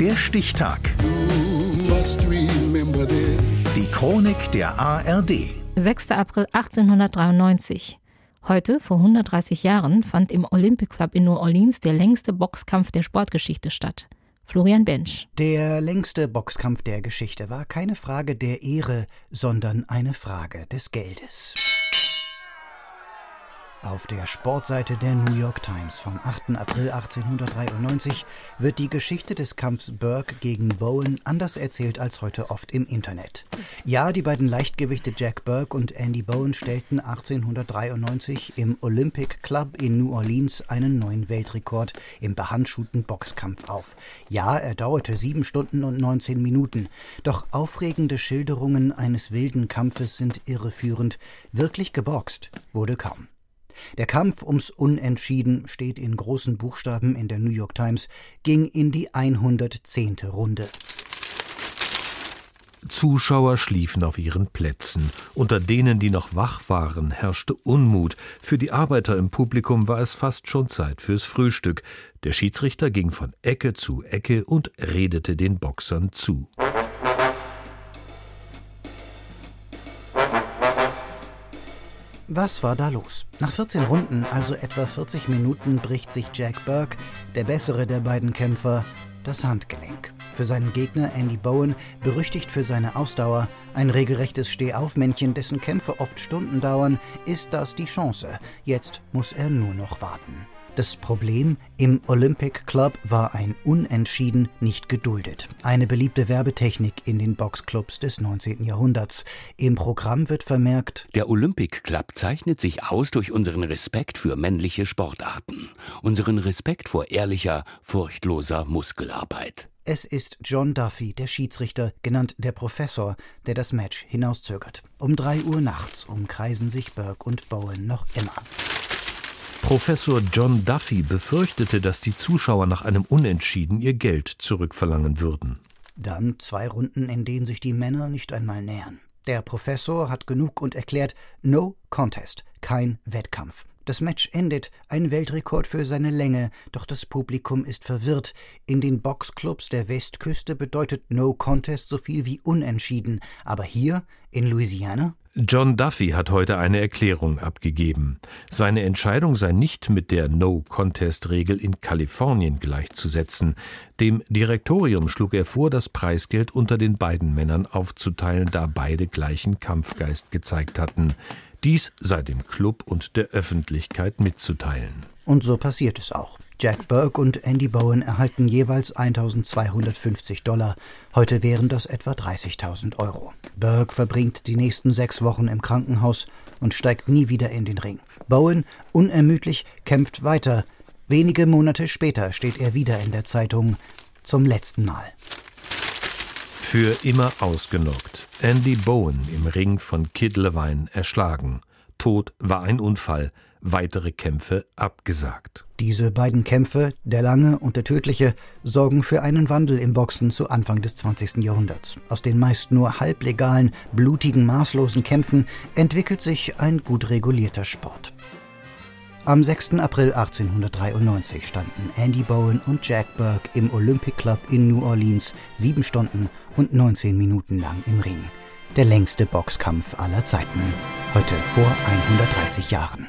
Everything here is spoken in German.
Der Stichtag. Die Chronik der ARD. 6. April 1893. Heute, vor 130 Jahren, fand im Olympic Club in New Orleans der längste Boxkampf der Sportgeschichte statt. Florian Bench. Der längste Boxkampf der Geschichte war keine Frage der Ehre, sondern eine Frage des Geldes. Auf der Sportseite der New York Times vom 8. April 1893 wird die Geschichte des Kampfs Burke gegen Bowen anders erzählt als heute oft im Internet. Ja, die beiden Leichtgewichte Jack Burke und Andy Bowen stellten 1893 im Olympic Club in New Orleans einen neuen Weltrekord im behandschuhten Boxkampf auf. Ja, er dauerte sieben Stunden und 19 Minuten. Doch aufregende Schilderungen eines wilden Kampfes sind irreführend. Wirklich geboxt wurde kaum. Der Kampf ums Unentschieden steht in großen Buchstaben in der New York Times, ging in die 110. Runde. Zuschauer schliefen auf ihren Plätzen. Unter denen, die noch wach waren, herrschte Unmut. Für die Arbeiter im Publikum war es fast schon Zeit fürs Frühstück. Der Schiedsrichter ging von Ecke zu Ecke und redete den Boxern zu. Was war da los? Nach 14 Runden, also etwa 40 Minuten, bricht sich Jack Burke, der bessere der beiden Kämpfer, das Handgelenk. Für seinen Gegner Andy Bowen, berüchtigt für seine Ausdauer, ein regelrechtes Stehaufmännchen, dessen Kämpfe oft Stunden dauern, ist das die Chance. Jetzt muss er nur noch warten. Das Problem, im Olympic Club war ein Unentschieden nicht geduldet. Eine beliebte Werbetechnik in den Boxclubs des 19. Jahrhunderts. Im Programm wird vermerkt, der Olympic Club zeichnet sich aus durch unseren Respekt für männliche Sportarten, unseren Respekt vor ehrlicher, furchtloser Muskelarbeit. Es ist John Duffy, der Schiedsrichter, genannt der Professor, der das Match hinauszögert. Um drei Uhr nachts umkreisen sich Burke und Bowen noch immer. Professor John Duffy befürchtete, dass die Zuschauer nach einem Unentschieden ihr Geld zurückverlangen würden. Dann zwei Runden, in denen sich die Männer nicht einmal nähern. Der Professor hat genug und erklärt No Contest, kein Wettkampf. Das Match endet, ein Weltrekord für seine Länge, doch das Publikum ist verwirrt. In den Boxclubs der Westküste bedeutet No Contest so viel wie unentschieden, aber hier in Louisiana? John Duffy hat heute eine Erklärung abgegeben. Seine Entscheidung sei nicht mit der No-Contest-Regel in Kalifornien gleichzusetzen. Dem Direktorium schlug er vor, das Preisgeld unter den beiden Männern aufzuteilen, da beide gleichen Kampfgeist gezeigt hatten. Dies sei dem Club und der Öffentlichkeit mitzuteilen. Und so passiert es auch. Jack Burke und Andy Bowen erhalten jeweils 1250 Dollar. Heute wären das etwa 30.000 Euro. Burke verbringt die nächsten sechs Wochen im Krankenhaus und steigt nie wieder in den Ring. Bowen, unermüdlich, kämpft weiter. Wenige Monate später steht er wieder in der Zeitung zum letzten Mal. Für immer ausgenockt. Andy Bowen im Ring von Kid Levine erschlagen. Tod war ein Unfall. Weitere Kämpfe abgesagt. Diese beiden Kämpfe, der lange und der tödliche, sorgen für einen Wandel im Boxen zu Anfang des 20. Jahrhunderts. Aus den meist nur halblegalen, blutigen, maßlosen Kämpfen entwickelt sich ein gut regulierter Sport. Am 6. April 1893 standen Andy Bowen und Jack Burke im Olympic Club in New Orleans sieben Stunden und 19 Minuten lang im Ring. Der längste Boxkampf aller Zeiten. Heute vor 130 Jahren.